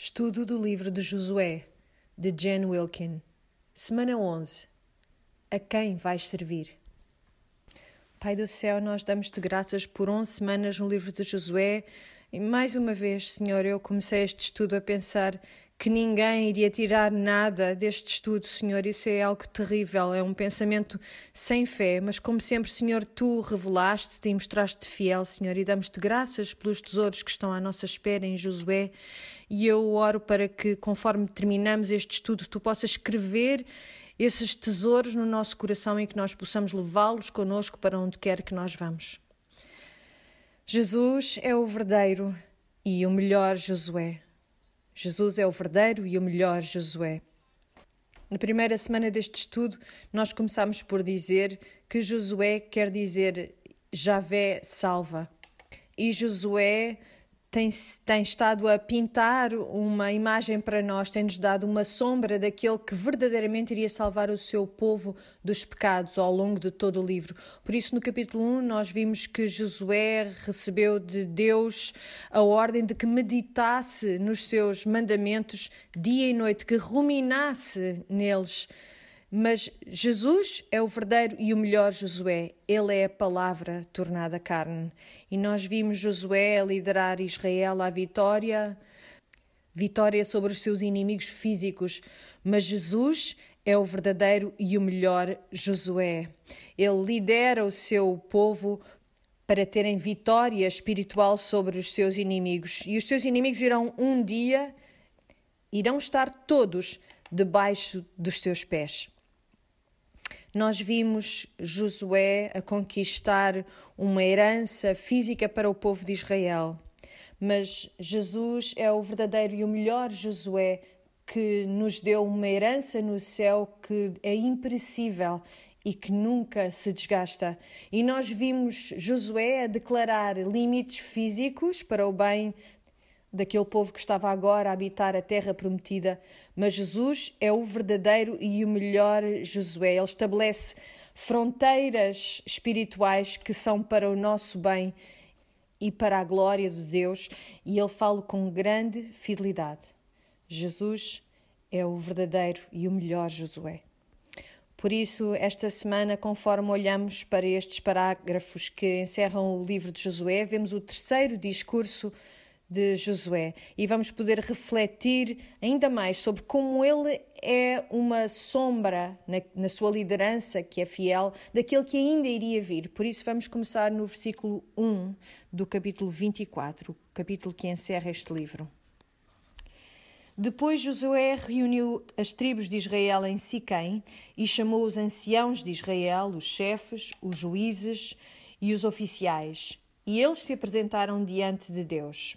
Estudo do livro de Josué, de Jen Wilkin. Semana 11. A quem vais servir? Pai do céu, nós damos-te graças por 11 semanas no livro de Josué. E mais uma vez, Senhor, eu comecei este estudo a pensar que ninguém iria tirar nada deste estudo, Senhor. Isso é algo terrível, é um pensamento sem fé. Mas, como sempre, Senhor, tu revelaste-te e mostraste-te fiel, Senhor, e damos-te graças pelos tesouros que estão à nossa espera em Josué. E eu oro para que, conforme terminamos este estudo, tu possas escrever esses tesouros no nosso coração e que nós possamos levá-los conosco para onde quer que nós vamos. Jesus é o verdadeiro e o melhor Josué. Jesus é o verdadeiro e o melhor Josué. Na primeira semana deste estudo, nós começamos por dizer que Josué quer dizer Javé salva. E Josué tem, tem estado a pintar uma imagem para nós, tem-nos dado uma sombra daquele que verdadeiramente iria salvar o seu povo dos pecados ao longo de todo o livro. Por isso, no capítulo 1, nós vimos que Josué recebeu de Deus a ordem de que meditasse nos seus mandamentos dia e noite, que ruminasse neles mas Jesus é o verdadeiro e o melhor Josué. Ele é a palavra tornada carne. E nós vimos Josué liderar Israel à vitória, vitória sobre os seus inimigos físicos. Mas Jesus é o verdadeiro e o melhor Josué. Ele lidera o seu povo para terem vitória espiritual sobre os seus inimigos. E os seus inimigos irão um dia, irão estar todos debaixo dos seus pés. Nós vimos Josué a conquistar uma herança física para o povo de Israel, mas Jesus é o verdadeiro e o melhor Josué que nos deu uma herança no céu que é imperecível e que nunca se desgasta. E nós vimos Josué a declarar limites físicos para o bem daquele povo que estava agora a habitar a terra prometida, mas Jesus é o verdadeiro e o melhor Josué. Ele estabelece fronteiras espirituais que são para o nosso bem e para a glória de Deus, e ele fala com grande fidelidade. Jesus é o verdadeiro e o melhor Josué. Por isso, esta semana, conforme olhamos para estes parágrafos que encerram o livro de Josué, vemos o terceiro discurso de Josué e vamos poder refletir ainda mais sobre como ele é uma sombra na, na, sua liderança, que é fiel, daquele que ainda iria vir. Por isso, vamos começar no versículo 1 do capítulo 24, o capítulo que encerra este livro. Depois Josué reuniu as tribos de Israel em Siquém e chamou os anciãos de Israel, os chefes, os juízes e os oficiais. E eles se apresentaram diante de Deus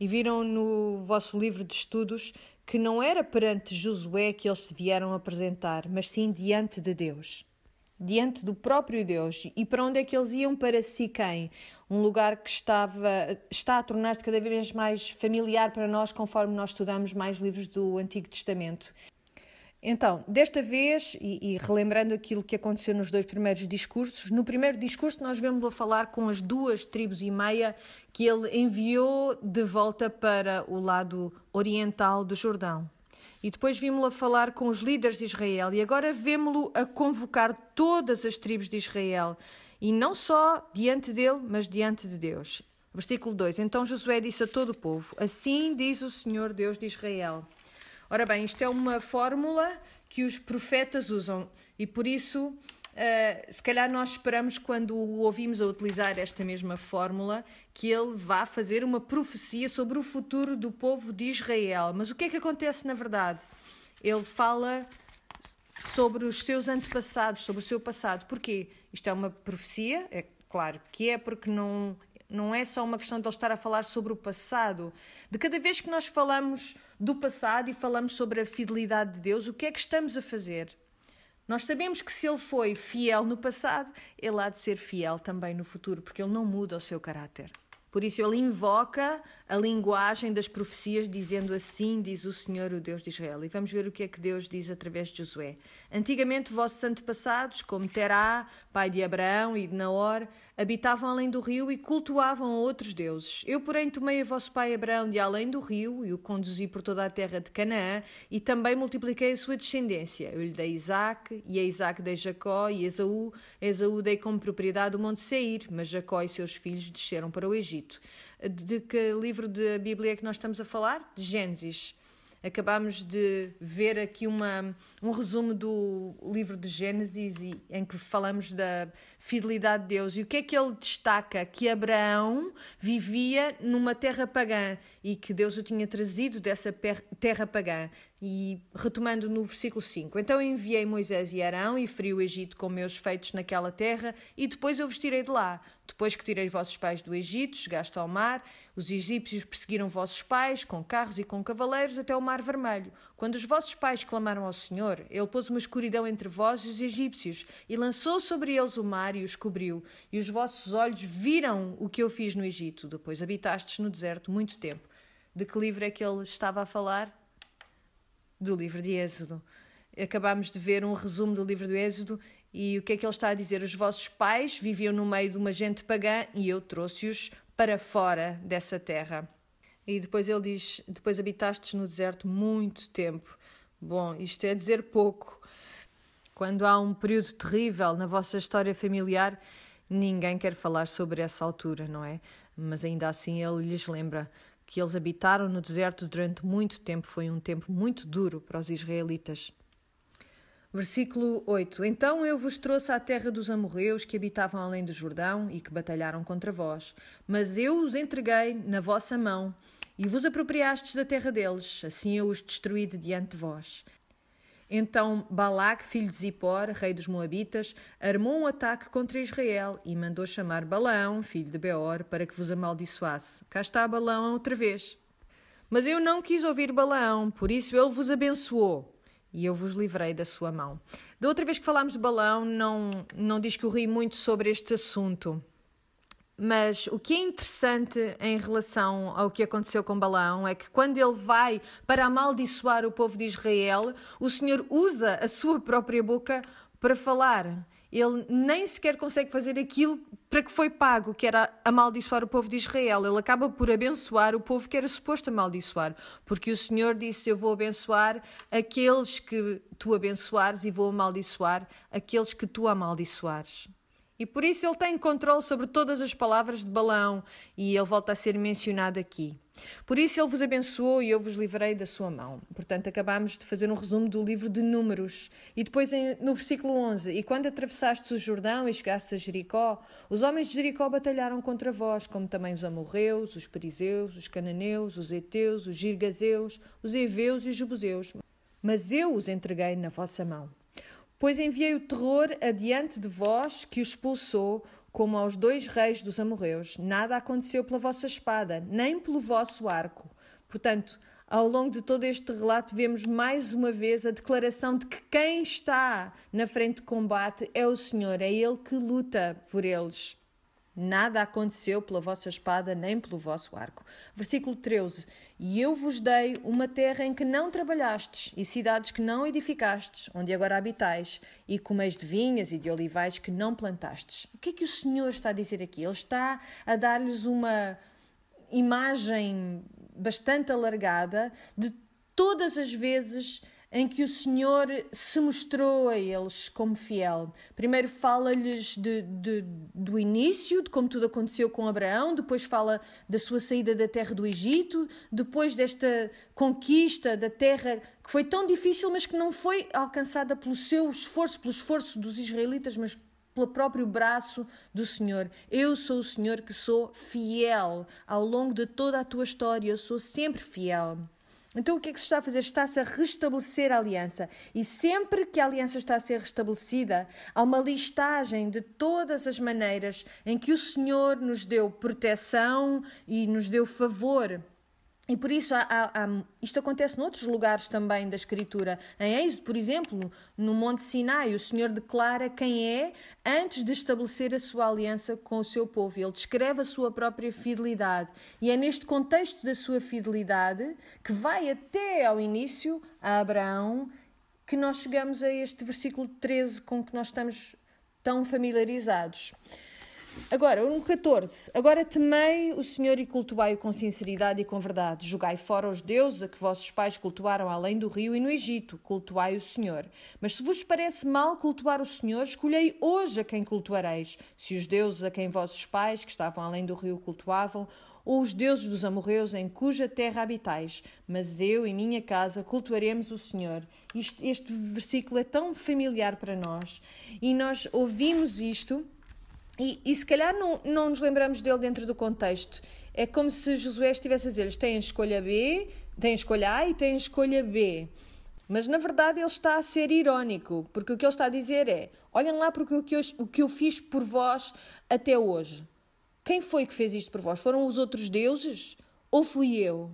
e viram no vosso livro de estudos que não era perante Josué que eles se vieram apresentar, mas sim diante de Deus, diante do próprio Deus. E para onde é que eles iam? Para Siquém, um lugar que estava, está a tornar-se cada vez mais familiar para nós conforme nós estudamos mais livros do Antigo Testamento. Então, desta vez, e, e, relembrando aquilo que aconteceu nos dois primeiros discursos, no primeiro discurso nós vemos a falar com as duas tribos e meia que ele enviou de volta para o lado oriental do Jordão. E depois vimos-lo a falar com os líderes de Israel, e agora vemos-lo a convocar todas as tribos de Israel, e não só diante dele, mas diante de Deus. Versículo 2: Então Josué disse a todo o povo: Assim diz o Senhor Deus de Israel Ora bem, isto é uma fórmula que os profetas usam e por isso, uh, se calhar nós esperamos quando o ouvimos a utilizar esta mesma fórmula que ele vá fazer uma profecia sobre o futuro do povo de Israel. Mas o que é que acontece na verdade? Ele fala sobre os seus antepassados, sobre o seu passado. Porquê? Isto é uma profecia, é claro que é porque não não é só uma questão de ele estar a falar sobre o passado. De cada vez que nós falamos do passado e falamos sobre a fidelidade de Deus, o que é que estamos a fazer? Nós sabemos que se ele foi fiel no passado, ele há de ser fiel também no futuro, porque ele não muda o seu caráter. Por isso ele invoca a linguagem das profecias, dizendo assim diz o Senhor, o Deus de Israel. E vamos ver o que é que Deus diz através de Josué. Antigamente, vossos antepassados, como Terá, pai de Abraão e de Naor, habitavam além do rio e cultuavam a outros deuses. Eu, porém, tomei a vosso pai Abraão de além do rio e o conduzi por toda a terra de Canaã e também multipliquei a sua descendência. Eu lhe dei Isaac, e a Isaac dei Jacó e Esaú. Esaú dei como propriedade o monte Seir, mas Jacó e seus filhos desceram para o Egito. De que livro da Bíblia é que nós estamos a falar? De Gênesis. Acabámos de ver aqui uma, um resumo do livro de Gênesis em que falamos da fidelidade de Deus. E o que é que ele destaca? Que Abraão vivia numa terra pagã e que Deus o tinha trazido dessa terra pagã. E retomando no versículo 5: Então enviei Moisés e Arão e feri o Egito com meus feitos naquela terra, e depois eu vos tirei de lá. Depois que tirei vossos pais do Egito, chegaste ao mar, os egípcios perseguiram vossos pais com carros e com cavaleiros até o mar vermelho. Quando os vossos pais clamaram ao Senhor, ele pôs uma escuridão entre vós e os egípcios, e lançou sobre eles o mar e os cobriu. E os vossos olhos viram o que eu fiz no Egito. Depois habitastes no deserto muito tempo. De que livro é que ele estava a falar? Do livro de Êxodo. Acabámos de ver um resumo do livro do Êxodo e o que é que ele está a dizer? Os vossos pais viviam no meio de uma gente pagã e eu trouxe-os para fora dessa terra. E depois ele diz: Depois habitastes no deserto muito tempo. Bom, isto é dizer pouco. Quando há um período terrível na vossa história familiar, ninguém quer falar sobre essa altura, não é? Mas ainda assim ele lhes lembra: que eles habitaram no deserto durante muito tempo. Foi um tempo muito duro para os israelitas. Versículo 8: Então eu vos trouxe à terra dos amorreus que habitavam além do Jordão e que batalharam contra vós. Mas eu os entreguei na vossa mão e vos apropriastes da terra deles. Assim eu os destruí de diante de vós. Então Balac, filho de Zippor, rei dos Moabitas, armou um ataque contra Israel e mandou chamar Balaão, filho de Beor, para que vos amaldiçoasse. Cá está Balaão outra vez. Mas eu não quis ouvir Balaão, por isso ele vos abençoou e eu vos livrei da sua mão. Da outra vez que falámos de Balaão, não, não discorri muito sobre este assunto. Mas o que é interessante em relação ao que aconteceu com Balaão é que quando ele vai para amaldiçoar o povo de Israel, o Senhor usa a sua própria boca para falar. Ele nem sequer consegue fazer aquilo para que foi pago, que era amaldiçoar o povo de Israel. Ele acaba por abençoar o povo que era suposto amaldiçoar, porque o Senhor disse: Eu vou abençoar aqueles que tu abençoares e vou amaldiçoar aqueles que tu amaldiçoares. E por isso ele tem controle sobre todas as palavras de Balão e ele volta a ser mencionado aqui. Por isso ele vos abençoou e eu vos livrei da sua mão. Portanto, acabamos de fazer um resumo do livro de Números. E depois no versículo 11: E quando atravessastes o Jordão e chegastes a Jericó, os homens de Jericó batalharam contra vós, como também os amorreus, os perizeus, os cananeus, os heteus, os girgazeus, os heveus e os jebuseus. Mas eu os entreguei na vossa mão. Pois enviei o terror adiante de vós que o expulsou, como aos dois reis dos amorreus. Nada aconteceu pela vossa espada, nem pelo vosso arco. Portanto, ao longo de todo este relato, vemos mais uma vez a declaração de que quem está na frente de combate é o Senhor, é Ele que luta por eles. Nada aconteceu pela vossa espada nem pelo vosso arco. Versículo 13: E eu vos dei uma terra em que não trabalhastes, e cidades que não edificastes, onde agora habitais, e comeis de vinhas e de olivais que não plantastes. O que é que o Senhor está a dizer aqui? Ele está a dar-lhes uma imagem bastante alargada de todas as vezes em que o Senhor se mostrou a eles como fiel. Primeiro fala-lhes de, de, do início, de como tudo aconteceu com Abraão, depois fala da sua saída da terra do Egito, depois desta conquista da terra que foi tão difícil, mas que não foi alcançada pelo seu esforço, pelo esforço dos israelitas, mas pelo próprio braço do Senhor. Eu sou o Senhor que sou fiel ao longo de toda a tua história, eu sou sempre fiel. Então o que é que se está a fazer? Está-se a restabelecer a aliança. E sempre que a aliança está a ser restabelecida, há uma listagem de todas as maneiras em que o Senhor nos deu proteção e nos deu favor. E por isso há, há, há, isto acontece noutros lugares também da Escritura. Em Êxodo, por exemplo, no Monte Sinai, o Senhor declara quem é antes de estabelecer a sua aliança com o seu povo. Ele descreve a sua própria fidelidade. E é neste contexto da sua fidelidade que vai até ao início a Abraão que nós chegamos a este versículo 13 com que nós estamos tão familiarizados. Agora, no 14. Agora temei o Senhor e cultuai-o com sinceridade e com verdade. Jogai fora os deuses a que vossos pais cultuaram além do rio e no Egito. Cultuai o Senhor. Mas se vos parece mal cultuar o Senhor, escolhei hoje a quem cultuareis. Se os deuses a quem vossos pais, que estavam além do rio, cultuavam, ou os deuses dos amorreus em cuja terra habitais. Mas eu e minha casa cultuaremos o Senhor. Este, este versículo é tão familiar para nós e nós ouvimos isto e, e se calhar não, não nos lembramos dele dentro do contexto. É como se Josué estivesse a dizer: eles têm escolha B, têm escolha A e têm escolha B. Mas na verdade ele está a ser irónico, porque o que ele está a dizer é: olhem lá para o que eu, o que eu fiz por vós até hoje. Quem foi que fez isto por vós? Foram os outros deuses? Ou fui eu?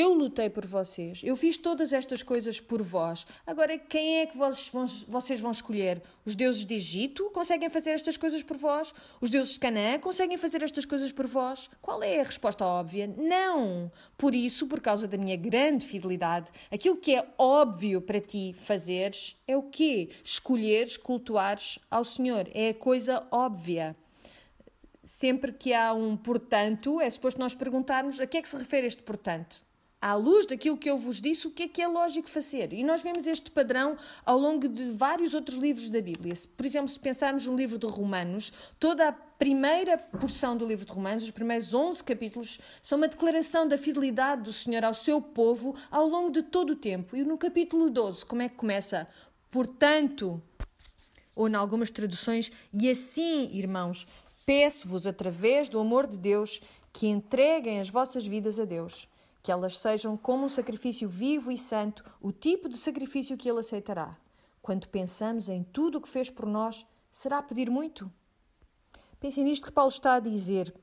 Eu lutei por vocês, eu fiz todas estas coisas por vós. Agora, quem é que vocês vão, vocês vão escolher? Os deuses de Egito conseguem fazer estas coisas por vós? Os deuses de Canaã conseguem fazer estas coisas por vós? Qual é a resposta óbvia? Não! Por isso, por causa da minha grande fidelidade, aquilo que é óbvio para ti fazeres é o quê? Escolheres, cultuares ao Senhor. É a coisa óbvia sempre que há um portanto, é suposto nós perguntarmos a que é que se refere este portanto à luz daquilo que eu vos disse, o que é que é lógico fazer. E nós vemos este padrão ao longo de vários outros livros da Bíblia. Por exemplo, se pensarmos no livro de Romanos, toda a primeira porção do livro de Romanos, os primeiros 11 capítulos, são uma declaração da fidelidade do Senhor ao seu povo ao longo de todo o tempo. E no capítulo 12, como é que começa? Portanto, ou em algumas traduções, e assim, irmãos, peço-vos através do amor de Deus que entreguem as vossas vidas a Deus que elas sejam como um sacrifício vivo e santo, o tipo de sacrifício que Ele aceitará. Quando pensamos em tudo o que fez por nós, será pedir muito? Pensem nisto que Paulo está a dizer,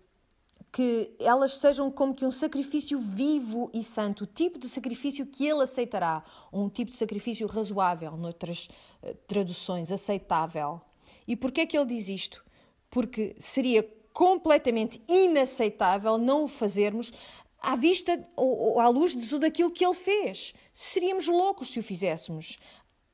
que elas sejam como que um sacrifício vivo e santo, o tipo de sacrifício que ele aceitará, um tipo de sacrifício razoável, noutras uh, traduções, aceitável. E porquê é que ele diz isto? Porque seria completamente inaceitável não o fazermos à vista ou, à luz de tudo aquilo que ele fez. Seríamos loucos se o fizéssemos.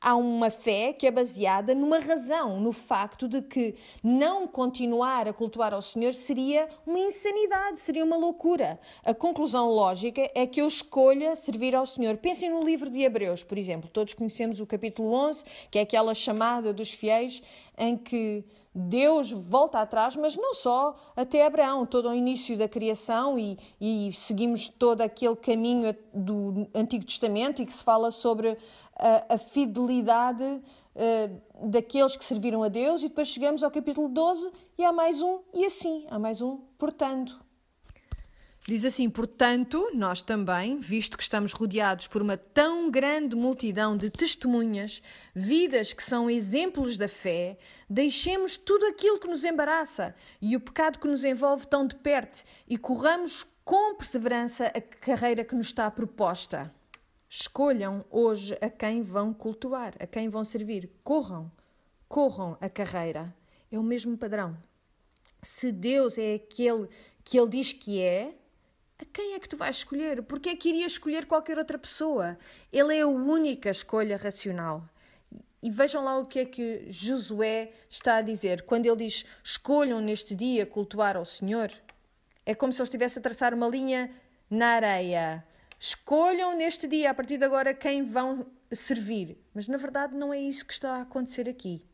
Há uma fé que é baseada numa razão, no facto de que não continuar a cultuar ao Senhor seria uma insanidade, seria uma loucura. A conclusão lógica é que eu escolha servir ao Senhor. Pensem no livro de Hebreus, por exemplo. Todos conhecemos o capítulo 11, que é aquela chamada dos fiéis em que Deus volta atrás, mas não só, até Abraão, todo o início da criação e, e seguimos todo aquele caminho do Antigo Testamento e que se fala sobre a, a fidelidade uh, daqueles que serviram a Deus e depois chegamos ao capítulo 12 e há mais um e assim, há mais um, portando. Diz assim: portanto, nós também, visto que estamos rodeados por uma tão grande multidão de testemunhas, vidas que são exemplos da fé, deixemos tudo aquilo que nos embaraça e o pecado que nos envolve tão de perto e corramos com perseverança a carreira que nos está proposta. Escolham hoje a quem vão cultuar, a quem vão servir. Corram, corram a carreira. É o mesmo padrão. Se Deus é aquele que Ele diz que é, a quem é que tu vais escolher? Porque é que irias escolher qualquer outra pessoa? Ele é a única escolha racional. E vejam lá o que é que Josué está a dizer. Quando ele diz escolham neste dia cultuar ao Senhor, é como se ele estivesse a traçar uma linha na areia. Escolham neste dia, a partir de agora, quem vão servir. Mas na verdade não é isso que está a acontecer aqui.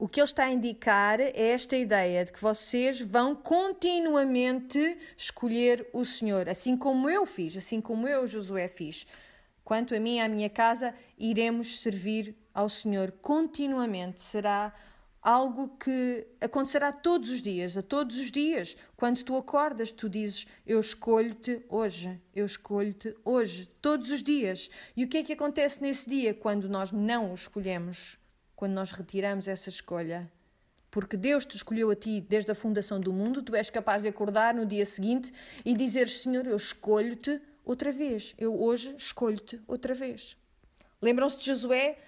O que ele está a indicar é esta ideia de que vocês vão continuamente escolher o Senhor, assim como eu fiz, assim como eu, Josué, fiz. Quanto a mim e à minha casa, iremos servir ao Senhor continuamente. Será algo que acontecerá todos os dias, a todos os dias. Quando tu acordas, tu dizes: Eu escolho-te hoje, eu escolho-te hoje, todos os dias. E o que é que acontece nesse dia quando nós não o escolhemos? Quando nós retiramos essa escolha. Porque Deus te escolheu a ti desde a fundação do mundo, tu és capaz de acordar no dia seguinte e dizer: Senhor, eu escolho-te outra vez. Eu hoje escolho-te outra vez. Lembram-se de Josué?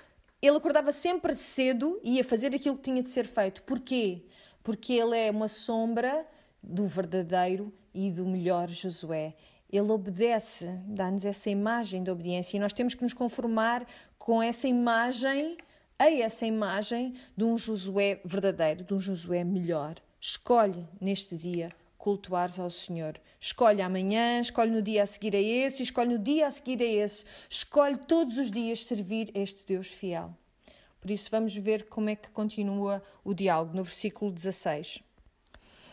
Ele acordava sempre cedo e ia fazer aquilo que tinha de ser feito. Porquê? Porque ele é uma sombra do verdadeiro e do melhor Josué. Ele obedece, dá-nos essa imagem de obediência e nós temos que nos conformar com essa imagem a essa imagem de um Josué verdadeiro, de um Josué melhor, Escolhe neste dia cultuares ao Senhor. Escolhe amanhã, escolhe no dia a seguir a esse, escolhe no dia a seguir a esse. Escolhe todos os dias servir este Deus fiel. Por isso, vamos ver como é que continua o diálogo no versículo 16.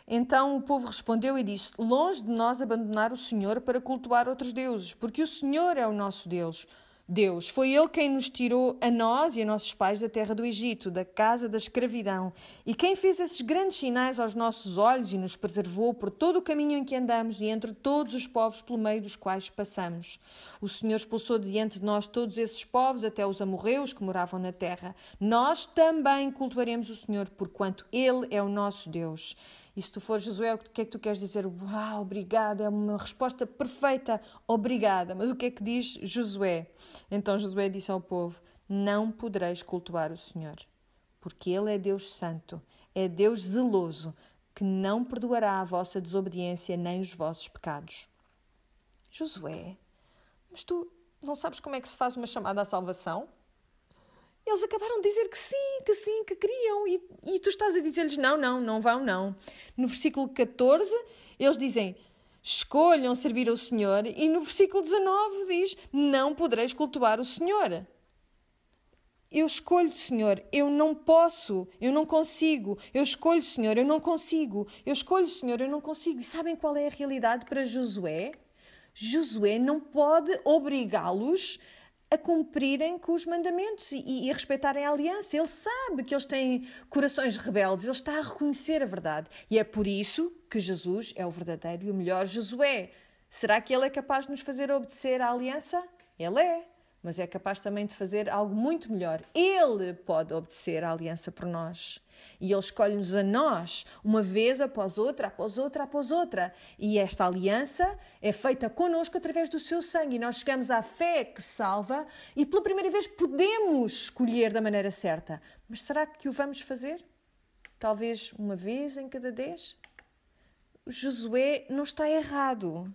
Então o povo respondeu e disse: Longe de nós abandonar o Senhor para cultuar outros deuses, porque o Senhor é o nosso Deus. Deus. Foi Ele quem nos tirou a nós e a nossos pais da terra do Egito, da casa da escravidão, e quem fez esses grandes sinais aos nossos olhos e nos preservou por todo o caminho em que andamos e entre todos os povos pelo meio dos quais passamos. O Senhor expulsou diante de nós todos esses povos, até os amorreus que moravam na terra. Nós também cultuaremos o Senhor, porquanto Ele é o nosso Deus. E se tu fores Josué, o que é que tu queres dizer? Uau, obrigado, é uma resposta perfeita, obrigada. Mas o que é que diz Josué? Então Josué disse ao povo: Não podereis cultuar o Senhor, porque Ele é Deus Santo, é Deus zeloso, que não perdoará a vossa desobediência nem os vossos pecados. Josué, mas tu não sabes como é que se faz uma chamada à salvação? Eles acabaram de dizer que sim, que sim, que queriam, e, e tu estás a dizer-lhes não, não, não vão, não. No versículo 14, eles dizem escolham servir ao Senhor, e no versículo 19 diz não podereis cultuar o Senhor. Eu escolho, Senhor, eu não posso, eu não consigo. Eu escolho, Senhor, eu não consigo. Eu escolho, Senhor, eu não consigo. E sabem qual é a realidade para Josué? Josué não pode obrigá-los a cumprirem com os mandamentos e, e, a respeitarem a aliança. Ele sabe que eles têm corações rebeldes, ele está a reconhecer a verdade. E é por isso que Jesus é o verdadeiro e o melhor Josué. Será que ele é capaz de nos fazer obedecer à aliança? Ele é mas é capaz também de fazer algo muito melhor. Ele pode obedecer à aliança por nós. E Ele escolhe-nos a nós, uma vez após outra, após outra, após outra. E esta aliança é feita connosco através do seu sangue. E nós chegamos à fé que salva e pela primeira vez podemos escolher da maneira certa. Mas será que o vamos fazer? Talvez uma vez em cada dez? Josué não está errado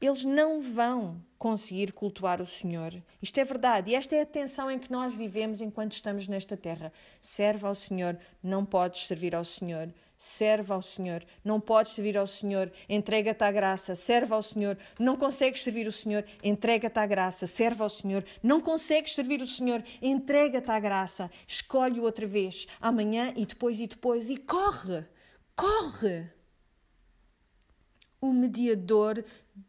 eles não vão conseguir cultuar o Senhor. Isto é verdade e esta é a tensão em que nós vivemos enquanto estamos nesta terra. Serve ao Senhor, não podes servir ao Senhor. Serve ao Senhor, não podes servir ao Senhor, entrega-te à graça, serve ao Senhor, não consegues servir o Senhor, entrega-te à graça, serve ao Senhor, não consegues servir o Senhor, entrega-te à graça, escolhe outra vez, amanhã e depois e depois, e corre, corre o mediador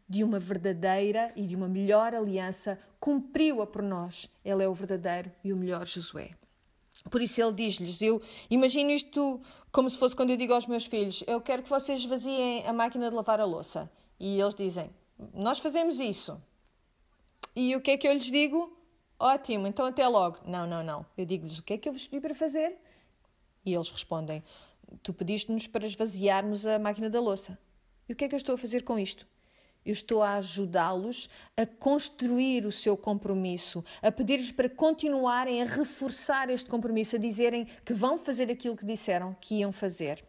de uma verdadeira e de uma melhor aliança, cumpriu-a por nós. Ele é o verdadeiro e o melhor Josué. Por isso ele diz-lhes: Eu imagino isto como se fosse quando eu digo aos meus filhos: Eu quero que vocês esvaziem a máquina de lavar a louça. E eles dizem: Nós fazemos isso. E o que é que eu lhes digo? Ótimo, então até logo. Não, não, não. Eu digo-lhes: O que é que eu vos pedi para fazer? E eles respondem: Tu pediste-nos para esvaziarmos a máquina da louça. E o que é que eu estou a fazer com isto? Eu estou a ajudá-los a construir o seu compromisso, a pedir-lhes para continuarem a reforçar este compromisso, a dizerem que vão fazer aquilo que disseram que iam fazer.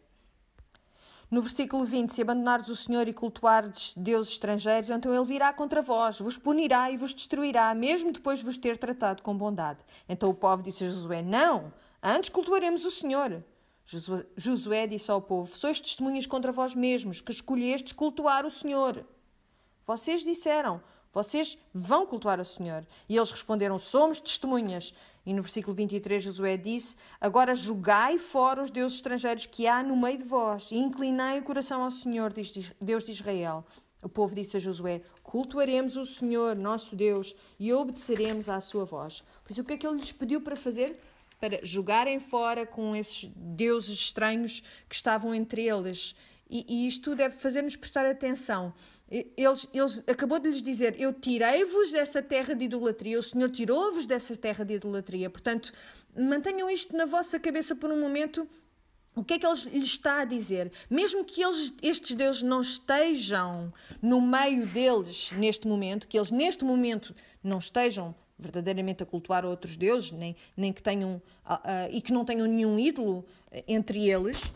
No versículo 20, se abandonares o Senhor e cultuares deuses estrangeiros, então ele virá contra vós, vos punirá e vos destruirá, mesmo depois de vos ter tratado com bondade. Então o povo disse a Josué: Não, antes cultuaremos o Senhor. Josué disse ao povo: Sois testemunhas contra vós mesmos, que escolhestes cultuar o Senhor. Vocês disseram: Vocês vão cultuar o Senhor. E eles responderam: Somos testemunhas. E no versículo 23, Josué disse: Agora julgai fora os deuses estrangeiros que há no meio de vós, e inclinai o coração ao Senhor, Deus de Israel. O povo disse a Josué: Cultuaremos o Senhor, nosso Deus, e obedeceremos à sua voz. Por isso, o que é que ele lhes pediu para fazer? Para jogarem fora com esses deuses estranhos que estavam entre eles. E, e isto deve fazer-nos prestar atenção. Eles, eles acabou de lhes dizer: Eu tirei-vos dessa terra de idolatria, o Senhor tirou-vos dessa terra de idolatria. Portanto, mantenham isto na vossa cabeça por um momento. O que é que ele lhes está a dizer? Mesmo que eles, estes deuses não estejam no meio deles neste momento, que eles neste momento não estejam verdadeiramente a cultuar outros deuses, nem, nem que tenham uh, uh, e que não tenham nenhum ídolo eh, entre eles,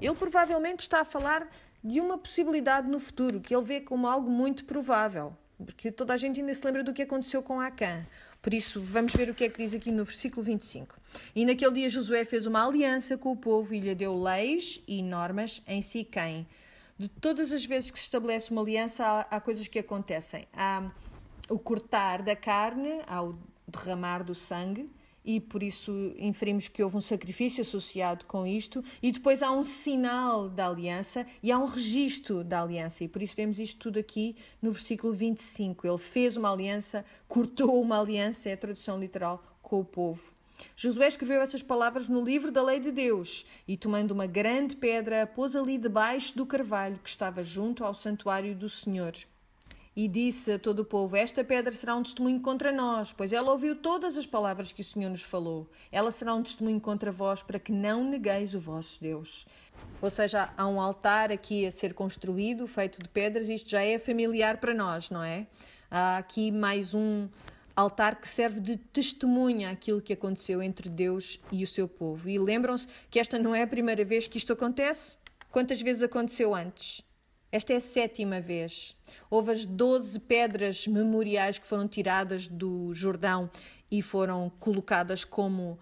ele provavelmente está a falar de uma possibilidade no futuro que ele vê como algo muito provável. porque toda a gente ainda se lembra do que aconteceu com Acã. Por isso, vamos ver o que é que diz aqui no versículo 25. E naquele dia Josué fez uma aliança com o povo e lhe deu leis e normas em Siquém. De todas as vezes que se estabelece uma aliança, há, há coisas que acontecem. Há o cortar da carne, há o derramar do sangue, e por isso inferimos que houve um sacrifício associado com isto, e depois há um sinal da aliança e há um registro da aliança, e por isso vemos isto tudo aqui no versículo 25. Ele fez uma aliança, cortou uma aliança, é a tradução literal, com o povo. Josué escreveu essas palavras no livro da lei de Deus e, tomando uma grande pedra, pôs ali debaixo do carvalho que estava junto ao santuário do Senhor e disse a todo o povo: Esta pedra será um testemunho contra nós, pois ela ouviu todas as palavras que o Senhor nos falou. Ela será um testemunho contra vós, para que não negueis o vosso Deus. Ou seja, há um altar aqui a ser construído, feito de pedras, isto já é familiar para nós, não é? Há aqui mais um altar que serve de testemunha àquilo que aconteceu entre Deus e o seu povo. E lembram-se que esta não é a primeira vez que isto acontece? Quantas vezes aconteceu antes? Esta é a sétima vez. Houve as doze pedras memoriais que foram tiradas do Jordão e foram colocadas como uh,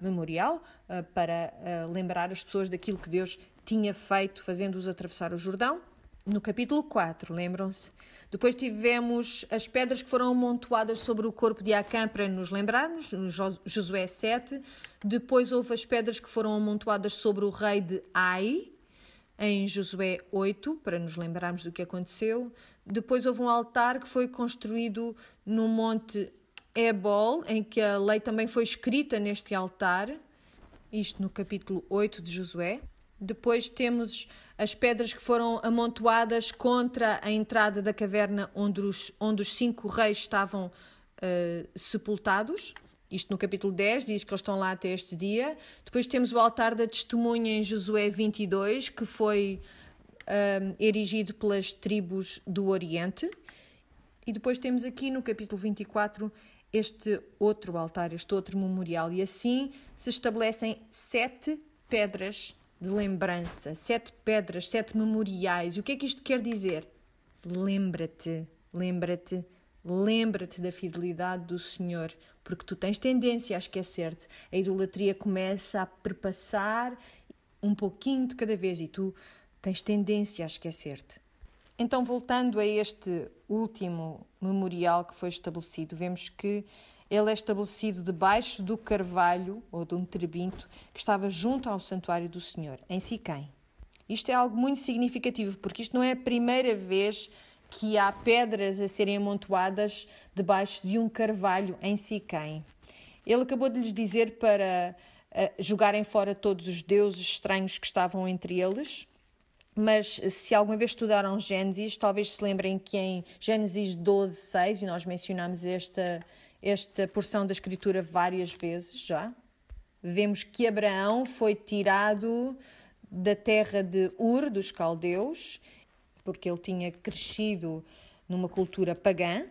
memorial uh, para uh, lembrar as pessoas daquilo que Deus tinha feito, fazendo-os atravessar o Jordão. No capítulo 4, lembram-se? Depois tivemos as pedras que foram amontoadas sobre o corpo de Acã para nos lembrarmos, no Josué 7. Depois houve as pedras que foram amontoadas sobre o rei de Ai, em Josué 8, para nos lembrarmos do que aconteceu. Depois houve um altar que foi construído no monte Ebol, em que a lei também foi escrita neste altar, isto no capítulo 8 de Josué. Depois temos as pedras que foram amontoadas contra a entrada da caverna onde os, onde os cinco reis estavam uh, sepultados. Isto no capítulo 10 diz que eles estão lá até este dia. Depois temos o altar da testemunha em Josué 22, que foi um, erigido pelas tribos do Oriente. E depois temos aqui no capítulo 24 este outro altar, este outro memorial. E assim se estabelecem sete pedras de lembrança, sete pedras, sete memoriais. E o que é que isto quer dizer? Lembra-te, lembra-te Lembra-te da fidelidade do Senhor, porque tu tens tendência a esquecer-te. A idolatria começa a perpassar um pouquinho de cada vez e tu tens tendência a esquecer-te. Então, voltando a este último memorial que foi estabelecido, vemos que ele é estabelecido debaixo do carvalho ou de um terebinto que estava junto ao santuário do Senhor, em Siquém. Isto é algo muito significativo, porque isto não é a primeira vez que há pedras a serem amontoadas debaixo de um carvalho em Siquém. Ele acabou de lhes dizer para uh, jogarem fora todos os deuses estranhos que estavam entre eles. Mas se alguma vez estudaram Gênesis, talvez se lembrem que em Gênesis 12, 6, e nós mencionamos esta, esta porção da Escritura várias vezes já, vemos que Abraão foi tirado da terra de Ur, dos caldeus, porque ele tinha crescido numa cultura pagã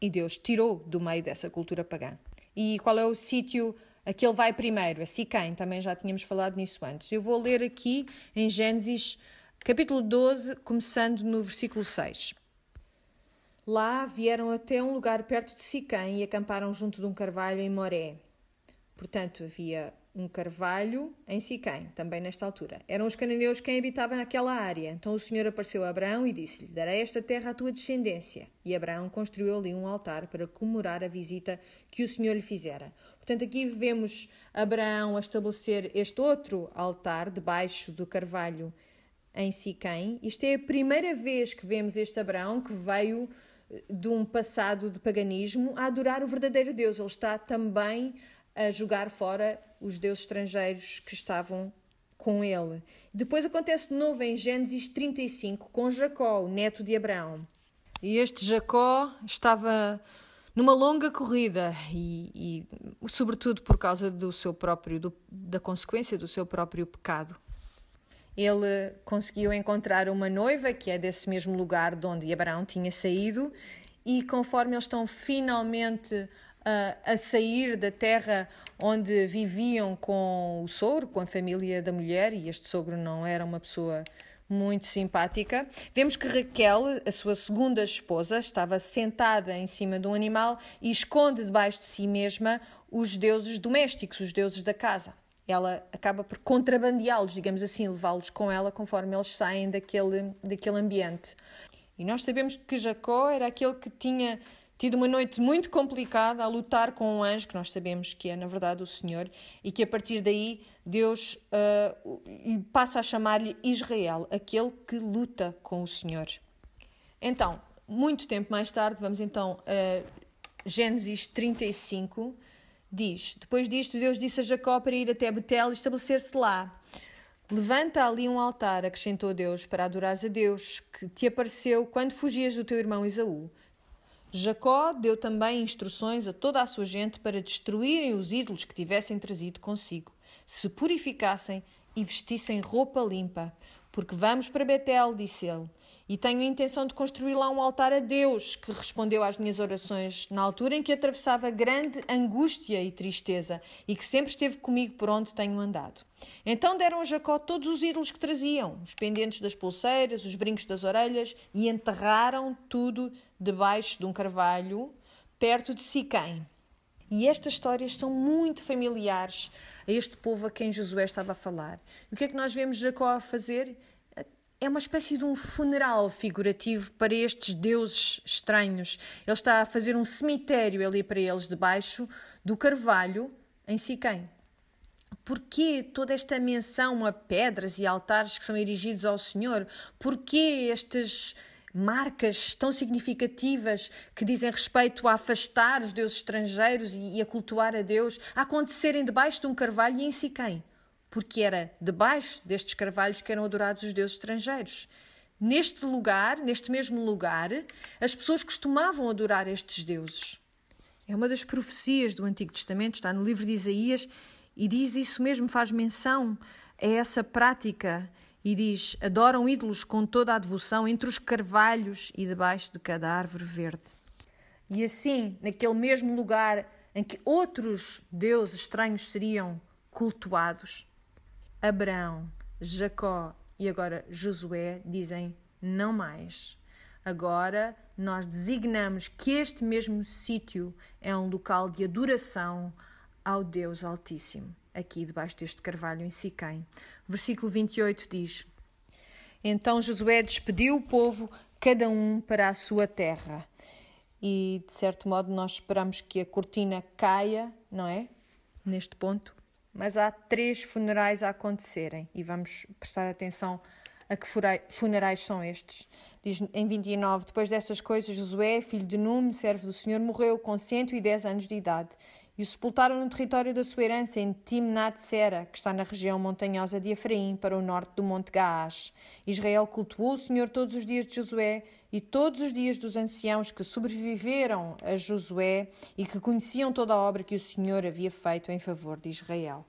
e Deus tirou do meio dessa cultura pagã. E qual é o sítio a que ele vai primeiro? A Siquém, também já tínhamos falado nisso antes. Eu vou ler aqui em Gênesis capítulo 12, começando no versículo 6. Lá vieram até um lugar perto de Siquém e acamparam junto de um carvalho em Moré. Portanto, havia um carvalho em Siquém, também nesta altura. Eram os cananeus quem habitava naquela área. Então o Senhor apareceu a Abraão e disse-lhe: Darei esta terra à tua descendência. E Abraão construiu ali um altar para comemorar a visita que o Senhor lhe fizera. Portanto, aqui vemos Abraão a estabelecer este outro altar debaixo do carvalho em Siquém. Isto é a primeira vez que vemos este Abraão que veio eh, de um passado de paganismo a adorar o verdadeiro Deus. Ele está também a jogar fora os deuses estrangeiros que estavam com ele. Depois acontece de novo em Gênesis 35 com Jacó, o neto de Abraão. E este Jacó estava numa longa corrida e, e sobretudo por causa do seu próprio do, da consequência do seu próprio pecado. Ele conseguiu encontrar uma noiva que é desse mesmo lugar de onde Abraão tinha saído e conforme eles estão finalmente a, a sair da terra onde viviam com o sogro, com a família da mulher, e este sogro não era uma pessoa muito simpática. Vemos que Raquel, a sua segunda esposa, estava sentada em cima de um animal e esconde debaixo de si mesma os deuses domésticos, os deuses da casa. Ela acaba por contrabandeá-los, digamos assim, levá-los com ela conforme eles saem daquele, daquele ambiente. E nós sabemos que Jacó era aquele que tinha tido uma noite muito complicada a lutar com um anjo, que nós sabemos que é, na verdade, o Senhor, e que a partir daí Deus uh, passa a chamar-lhe Israel, aquele que luta com o Senhor. Então, muito tempo mais tarde, vamos então a Gênesis 35, diz: Depois disto, Deus disse a Jacó para ir até Betel e estabelecer-se lá. Levanta ali um altar, acrescentou Deus, para adorares a Deus, que te apareceu quando fugias do teu irmão Esaú. Jacó deu também instruções a toda a sua gente para destruírem os ídolos que tivessem trazido consigo se purificassem e vestissem roupa limpa. Porque vamos para Betel, disse ele, e tenho a intenção de construir lá um altar a Deus, que respondeu às minhas orações na altura em que atravessava grande angústia e tristeza, e que sempre esteve comigo por onde tenho andado. Então deram a Jacó todos os ídolos que traziam, os pendentes das pulseiras, os brincos das orelhas, e enterraram tudo debaixo de um carvalho, perto de Siquém. E estas histórias são muito familiares a este povo a quem Josué estava a falar. E o que é que nós vemos Jacó a fazer? É uma espécie de um funeral figurativo para estes deuses estranhos. Ele está a fazer um cemitério ali para eles, debaixo do carvalho em Siquém. Porquê toda esta menção a pedras e altares que são erigidos ao Senhor? Porquê estes marcas tão significativas que dizem respeito a afastar os deuses estrangeiros e a cultuar a Deus, a acontecerem debaixo de um carvalho e em Siquém, porque era debaixo destes carvalhos que eram adorados os deuses estrangeiros. Neste lugar, neste mesmo lugar, as pessoas costumavam adorar estes deuses. É uma das profecias do Antigo Testamento, está no livro de Isaías, e diz isso mesmo, faz menção a essa prática e diz: Adoram ídolos com toda a devoção entre os carvalhos e debaixo de cada árvore verde. E assim, naquele mesmo lugar em que outros deuses estranhos seriam cultuados, Abraão, Jacó e agora Josué dizem: Não mais. Agora nós designamos que este mesmo sítio é um local de adoração ao Deus Altíssimo, aqui debaixo deste carvalho em Siquém. Versículo 28 diz: Então Josué despediu o povo, cada um para a sua terra. E de certo modo nós esperamos que a cortina caia, não é? Neste ponto. Mas há três funerais a acontecerem e vamos prestar atenção a que funerais são estes. Diz em 29: Depois destas coisas, Josué, filho de Nume, servo do Senhor, morreu com 110 anos de idade e o sepultaram no território da sua herança em Timnat-Sera, que está na região montanhosa de Efraim, para o norte do Monte Gaás. Israel cultuou o Senhor todos os dias de Josué e todos os dias dos anciãos que sobreviveram a Josué e que conheciam toda a obra que o Senhor havia feito em favor de Israel.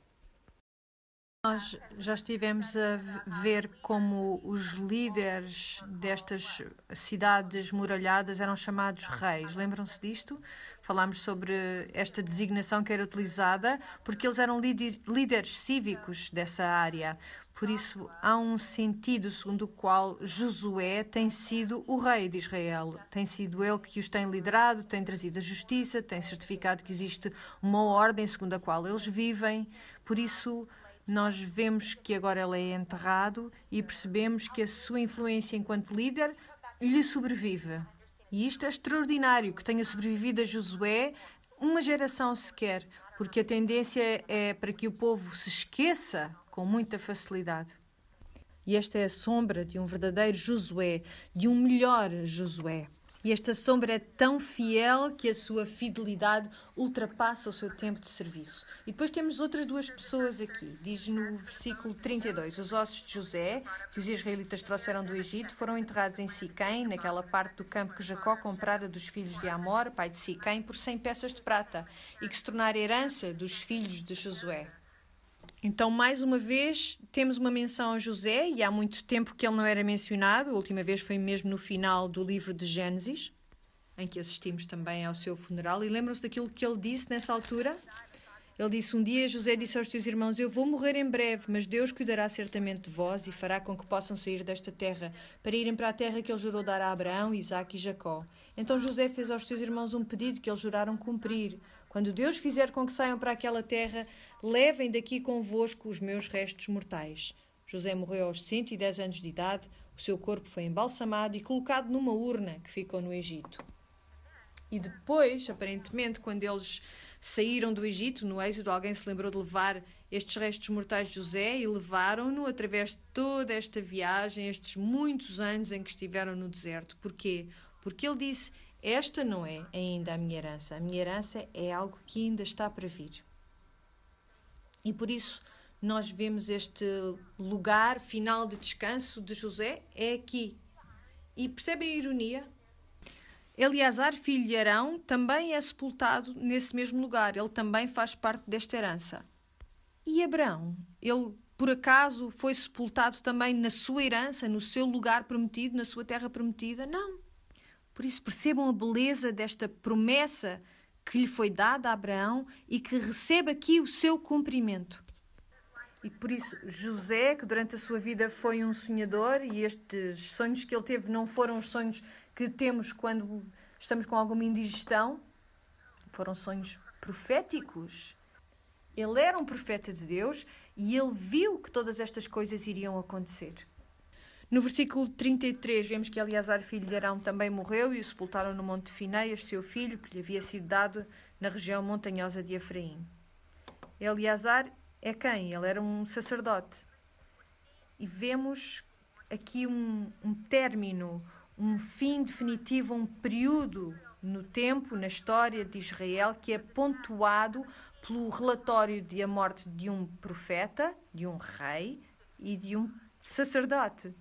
Nós já estivemos a ver como os líderes destas cidades muralhadas eram chamados reis. Lembram-se disto? Falámos sobre esta designação que era utilizada porque eles eram líderes cívicos dessa área. Por isso, há um sentido segundo o qual Josué tem sido o rei de Israel. Tem sido ele que os tem liderado, tem trazido a justiça, tem certificado que existe uma ordem segundo a qual eles vivem. Por isso, nós vemos que agora ele é enterrado e percebemos que a sua influência enquanto líder lhe sobrevive. E isto é extraordinário que tenha sobrevivido a Josué uma geração sequer, porque a tendência é para que o povo se esqueça com muita facilidade. E esta é a sombra de um verdadeiro Josué, de um melhor Josué. E esta sombra é tão fiel que a sua fidelidade ultrapassa o seu tempo de serviço. E depois temos outras duas pessoas aqui. Diz no versículo 32: Os ossos de José, que os israelitas trouxeram do Egito, foram enterrados em Siquém, naquela parte do campo que Jacó comprara dos filhos de Amor, pai de Siquém, por 100 peças de prata, e que se tornara herança dos filhos de Josué. Então, mais uma vez, temos uma menção a José, e há muito tempo que ele não era mencionado, a última vez foi mesmo no final do livro de Gênesis, em que assistimos também ao seu funeral. E lembram-se daquilo que ele disse nessa altura? Ele disse: Um dia José disse aos seus irmãos: Eu vou morrer em breve, mas Deus cuidará certamente de vós e fará com que possam sair desta terra, para irem para a terra que ele jurou dar a Abraão, Isaque e Jacó. Então José fez aos seus irmãos um pedido que eles juraram cumprir. Quando Deus fizer com que saiam para aquela terra, levem daqui convosco os meus restos mortais. José morreu aos 110 anos de idade, o seu corpo foi embalsamado e colocado numa urna que ficou no Egito. E depois, aparentemente, quando eles saíram do Egito, no êxodo, alguém se lembrou de levar estes restos mortais de José e levaram-no através de toda esta viagem, estes muitos anos em que estiveram no deserto. Porquê? Porque ele disse: Esta não é ainda a minha herança. A minha herança é algo que ainda está para vir. E por isso nós vemos este lugar final de descanso de José é aqui. E percebem a ironia? Eleazar, filho de Arão, também é sepultado nesse mesmo lugar. Ele também faz parte desta herança. E Abraão, ele por acaso foi sepultado também na sua herança, no seu lugar prometido, na sua terra prometida? Não. Por isso percebam a beleza desta promessa que lhe foi dada a Abraão e que recebe aqui o seu cumprimento. E por isso, José, que durante a sua vida foi um sonhador, e estes sonhos que ele teve não foram os sonhos que temos quando estamos com alguma indigestão, foram sonhos proféticos. Ele era um profeta de Deus e ele viu que todas estas coisas iriam acontecer. No versículo 33, vemos que Eleazar, filho de Arão, também morreu e o sepultaram no Monte Fineias, seu filho, que lhe havia sido dado na região montanhosa de Efraim. Eleazar é quem? Ele era um sacerdote. E vemos aqui um, um término, um fim definitivo, um período no tempo, na história de Israel, que é pontuado pelo relatório de a morte de um profeta, de um rei e de um sacerdote.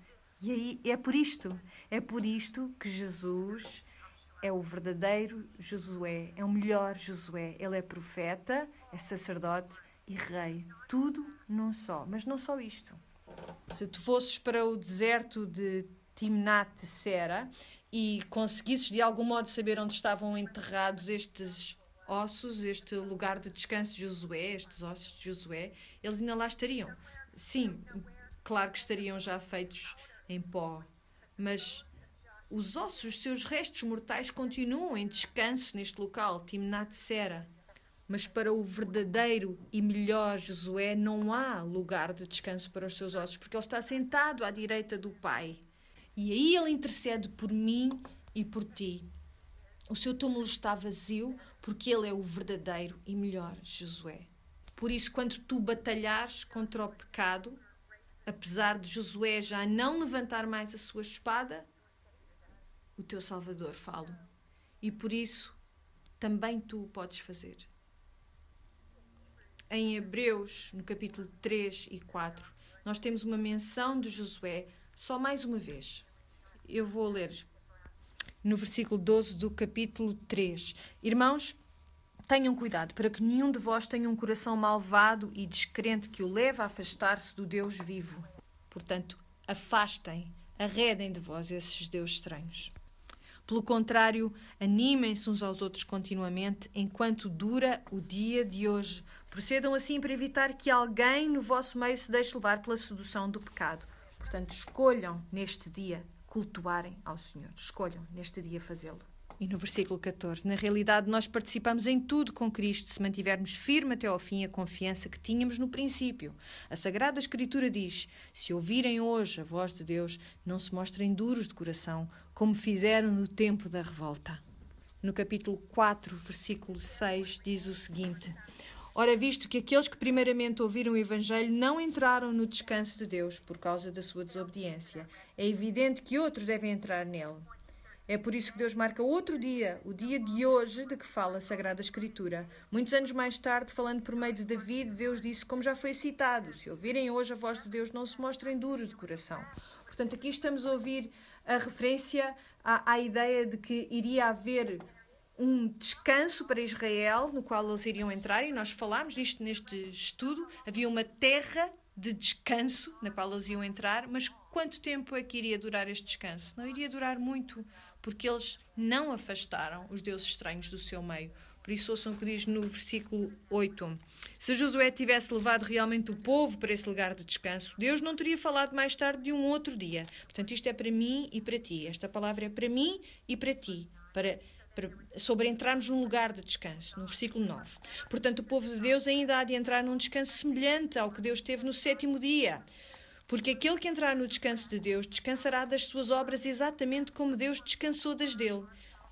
E aí é por isto, é por isto que Jesus é o verdadeiro Josué, é o melhor Josué. Ele é profeta, é sacerdote e rei, tudo num só. Mas não só isto. Se tu fosses para o deserto de Timnat Sera e conseguisses de algum modo saber onde estavam enterrados estes ossos, este lugar de descanso de Josué, estes ossos de Josué, eles ainda lá estariam. Sim, claro que estariam já feitos em pó, mas os ossos, os seus restos mortais continuam em descanso neste local, Timnat Sera. Mas para o verdadeiro e melhor Josué não há lugar de descanso para os seus ossos, porque ele está sentado à direita do Pai. E aí ele intercede por mim e por ti. O seu túmulo está vazio porque ele é o verdadeiro e melhor Josué. Por isso, quando tu batalhares contra o pecado, apesar de Josué já não levantar mais a sua espada, o teu Salvador fala. E por isso, também tu o podes fazer em Hebreus, no capítulo 3 e 4, nós temos uma menção de Josué só mais uma vez. Eu vou ler no versículo 12 do capítulo 3. Irmãos, tenham cuidado para que nenhum de vós tenha um coração malvado e descrente que o leve a afastar-se do Deus vivo. Portanto, afastem, arredem de vós esses deuses estranhos. Pelo contrário, animem-se uns aos outros continuamente enquanto dura o dia de hoje. Procedam assim para evitar que alguém no vosso meio se deixe levar pela sedução do pecado. Portanto, escolham neste dia cultuarem ao Senhor. Escolham neste dia fazê-lo. E no versículo 14, na realidade nós participamos em tudo com Cristo se mantivermos firme até ao fim a confiança que tínhamos no princípio. A Sagrada Escritura diz: Se ouvirem hoje a voz de Deus, não se mostrem duros de coração, como fizeram no tempo da revolta. No capítulo 4, versículo 6, diz o seguinte: Ora, visto que aqueles que primeiramente ouviram o Evangelho não entraram no descanso de Deus por causa da sua desobediência, é evidente que outros devem entrar nele. É por isso que Deus marca outro dia, o dia de hoje de que fala a Sagrada Escritura. Muitos anos mais tarde, falando por meio de David, Deus disse, como já foi citado: Se ouvirem hoje a voz de Deus, não se mostrem duros de coração. Portanto, aqui estamos a ouvir a referência à, à ideia de que iria haver um descanso para Israel, no qual eles iriam entrar, e nós falámos disto neste estudo. Havia uma terra de descanso na qual eles iam entrar, mas quanto tempo é que iria durar este descanso? Não iria durar muito, porque eles não afastaram os deuses estranhos do seu meio. Por isso, ouçam o que diz no versículo 8. Se Josué tivesse levado realmente o povo para esse lugar de descanso, Deus não teria falado mais tarde de um outro dia. Portanto, isto é para mim e para ti. Esta palavra é para mim e para ti. Para, para, sobre entrarmos num lugar de descanso, no versículo 9. Portanto, o povo de Deus ainda há de entrar num descanso semelhante ao que Deus teve no sétimo dia. Porque aquele que entrar no descanso de Deus descansará das suas obras exatamente como Deus descansou das dele.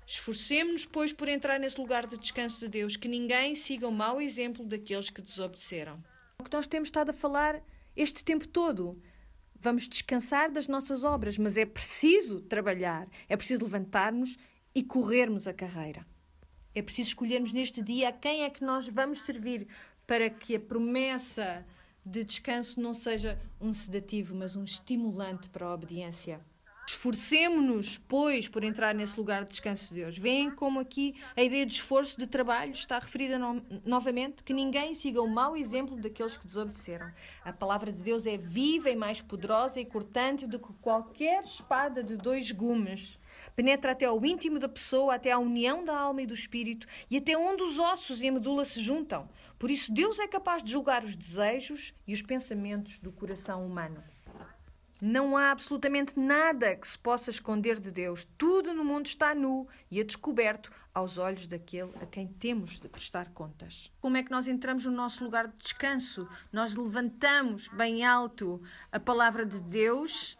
Esforcemos-nos, pois, por entrar nesse lugar de descanso de Deus, que ninguém siga o mau exemplo daqueles que desobedeceram. O que nós temos estado a falar este tempo todo. Vamos descansar das nossas obras, mas é preciso trabalhar, é preciso levantarmos e corrermos a carreira. É preciso escolhermos neste dia a quem é que nós vamos servir para que a promessa de descanso não seja um sedativo, mas um estimulante para a obediência. Esforcemo-nos, pois, por entrar nesse lugar de descanso de Deus. Veem como aqui a ideia de esforço, de trabalho, está referida no novamente, que ninguém siga o mau exemplo daqueles que desobedeceram. A palavra de Deus é viva e mais poderosa e cortante do que qualquer espada de dois gumes. Penetra até ao íntimo da pessoa, até à união da alma e do espírito, e até onde os ossos e a medula se juntam. Por isso, Deus é capaz de julgar os desejos e os pensamentos do coração humano. Não há absolutamente nada que se possa esconder de Deus. Tudo no mundo está nu e a descoberto aos olhos daquele a quem temos de prestar contas. Como é que nós entramos no nosso lugar de descanso? Nós levantamos bem alto a palavra de Deus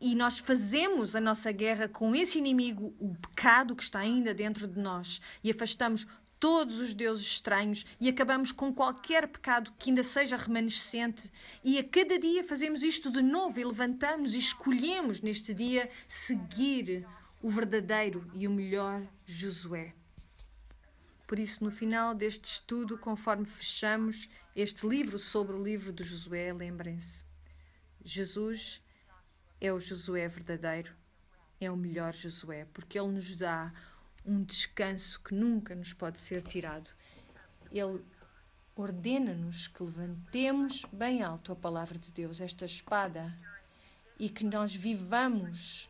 e nós fazemos a nossa guerra com esse inimigo, o pecado que está ainda dentro de nós, e afastamos todos os deuses estranhos e acabamos com qualquer pecado que ainda seja remanescente. E a cada dia fazemos isto de novo e levantamos e escolhemos neste dia seguir o verdadeiro e o melhor Josué. Por isso, no final deste estudo, conforme fechamos este livro sobre o livro de Josué, lembrem-se: Jesus é o Josué verdadeiro, é o melhor Josué, porque ele nos dá um descanso que nunca nos pode ser tirado. Ele ordena-nos que levantemos bem alto a palavra de Deus, esta espada, e que nós vivamos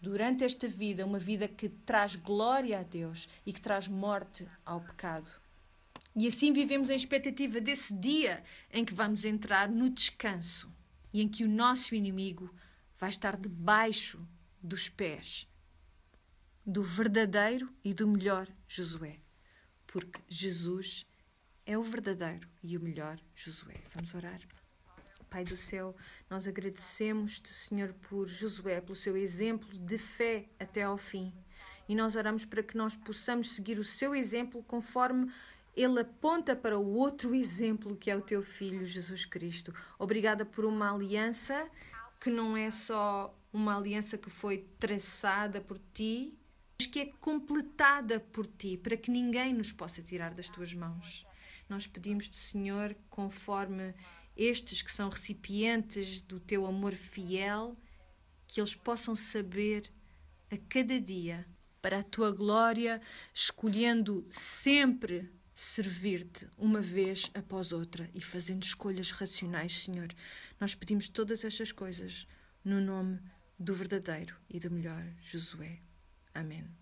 durante esta vida uma vida que traz glória a Deus e que traz morte ao pecado. E assim vivemos em expectativa desse dia em que vamos entrar no descanso e em que o nosso inimigo vai estar debaixo dos pés do verdadeiro e do melhor Josué, porque Jesus é o verdadeiro e o melhor Josué. Vamos orar. Pai do céu, nós agradecemos-te, Senhor, por Josué, pelo seu exemplo de fé até ao fim. E nós oramos para que nós possamos seguir o seu exemplo conforme ele aponta para o outro exemplo que é o teu filho Jesus Cristo. Obrigada por uma aliança que não é só uma aliança que foi traçada por ti, mas que é completada por ti, para que ninguém nos possa tirar das tuas mãos. Nós pedimos-te, Senhor, conforme estes que são recipientes do teu amor fiel, que eles possam saber a cada dia, para a tua glória, escolhendo sempre servir-te uma vez após outra e fazendo escolhas racionais, Senhor. Nós pedimos todas estas coisas no nome do verdadeiro e do melhor Josué. Amén.